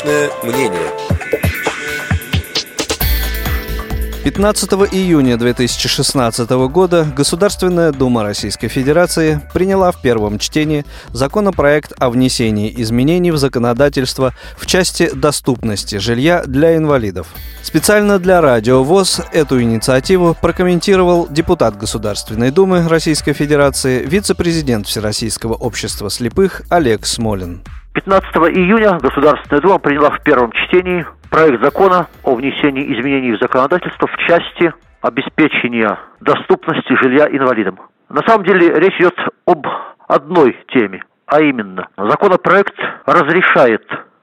Личное мнение. 15 июня 2016 года Государственная Дума Российской Федерации приняла в первом чтении законопроект о внесении изменений в законодательство в части доступности жилья для инвалидов. Специально для Радио ВОЗ эту инициативу прокомментировал депутат Государственной Думы Российской Федерации, вице-президент Всероссийского общества слепых Олег Смолин. 15 июня Государственная Дума приняла в первом чтении проект закона о внесении изменений в законодательство в части обеспечения доступности жилья инвалидам. На самом деле речь идет об одной теме, а именно законопроект разрешает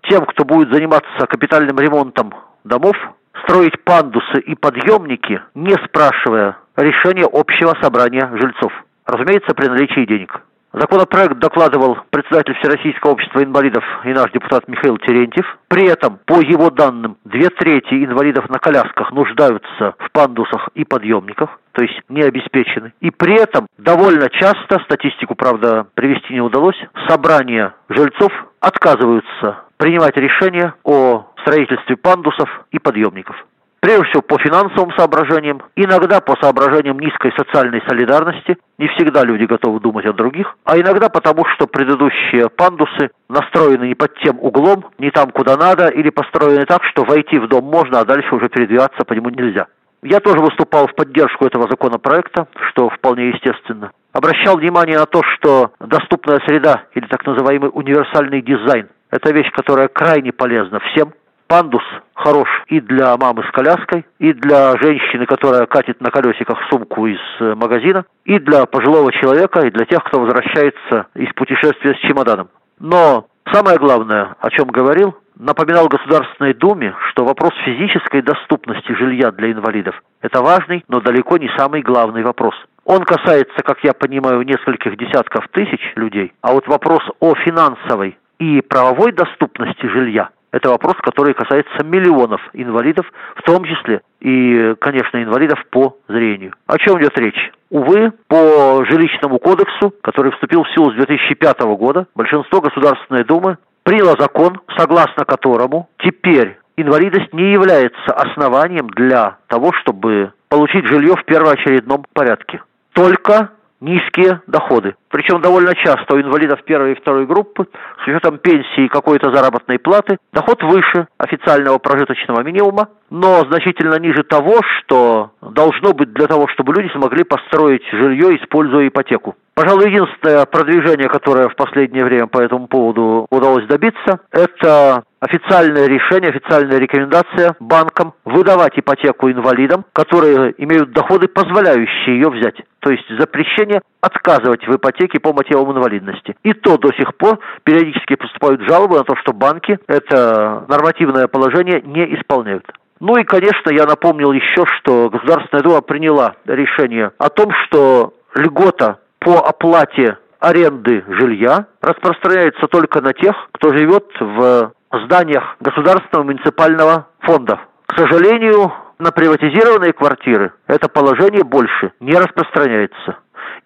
тем, кто будет заниматься капитальным ремонтом домов, строить пандусы и подъемники, не спрашивая решения общего собрания жильцов. Разумеется, при наличии денег. Законопроект докладывал председатель Всероссийского общества инвалидов и наш депутат Михаил Терентьев. При этом, по его данным, две трети инвалидов на колясках нуждаются в пандусах и подъемниках, то есть не обеспечены. И при этом довольно часто, статистику, правда, привести не удалось, собрания жильцов отказываются принимать решения о строительстве пандусов и подъемников. Прежде всего по финансовым соображениям, иногда по соображениям низкой социальной солидарности, не всегда люди готовы думать о других, а иногда потому, что предыдущие пандусы настроены не под тем углом, не там, куда надо, или построены так, что войти в дом можно, а дальше уже передвигаться по нему нельзя. Я тоже выступал в поддержку этого законопроекта, что вполне естественно. Обращал внимание на то, что доступная среда или так называемый универсальный дизайн – это вещь, которая крайне полезна всем, Пандус хорош и для мамы с коляской, и для женщины, которая катит на колесиках сумку из э, магазина, и для пожилого человека, и для тех, кто возвращается из путешествия с чемоданом. Но самое главное, о чем говорил, напоминал Государственной Думе, что вопрос физической доступности жилья для инвалидов – это важный, но далеко не самый главный вопрос. Он касается, как я понимаю, нескольких десятков тысяч людей, а вот вопрос о финансовой и правовой доступности жилья это вопрос, который касается миллионов инвалидов, в том числе и, конечно, инвалидов по зрению. О чем идет речь? Увы, по жилищному кодексу, который вступил в силу с 2005 года, большинство Государственной Думы приняло закон, согласно которому теперь инвалидность не является основанием для того, чтобы получить жилье в первоочередном порядке. Только низкие доходы. Причем довольно часто у инвалидов первой и второй группы с учетом пенсии и какой-то заработной платы доход выше официального прожиточного минимума, но значительно ниже того, что должно быть для того, чтобы люди смогли построить жилье, используя ипотеку. Пожалуй, единственное продвижение, которое в последнее время по этому поводу удалось добиться, это официальное решение, официальная рекомендация банкам выдавать ипотеку инвалидам, которые имеют доходы, позволяющие ее взять. То есть запрещение отказывать в ипотеке по мотивам инвалидности. И то до сих пор периодически поступают жалобы на то, что банки это нормативное положение не исполняют. Ну и, конечно, я напомнил еще, что Государственная Дума приняла решение о том, что льгота по оплате аренды жилья распространяется только на тех, кто живет в зданиях государственного муниципального фонда. К сожалению, на приватизированные квартиры это положение больше не распространяется.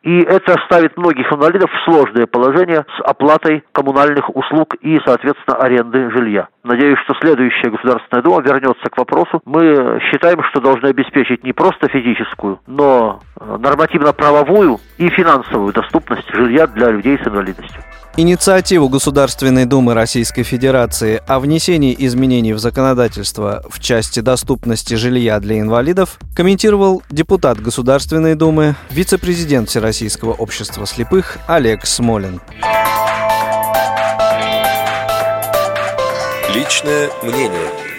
И это ставит многих инвалидов в сложное положение с оплатой коммунальных услуг и, соответственно, аренды жилья. Надеюсь, что следующая Государственная Дума вернется к вопросу. Мы считаем, что должны обеспечить не просто физическую, но э, нормативно-правовую и финансовую доступность жилья для людей с инвалидностью. Инициативу Государственной Думы Российской Федерации о внесении изменений в законодательство в части доступности жилья для инвалидов комментировал депутат Государственной Думы, вице-президент Всероссийского общества слепых Олег Смолин. Личное мнение.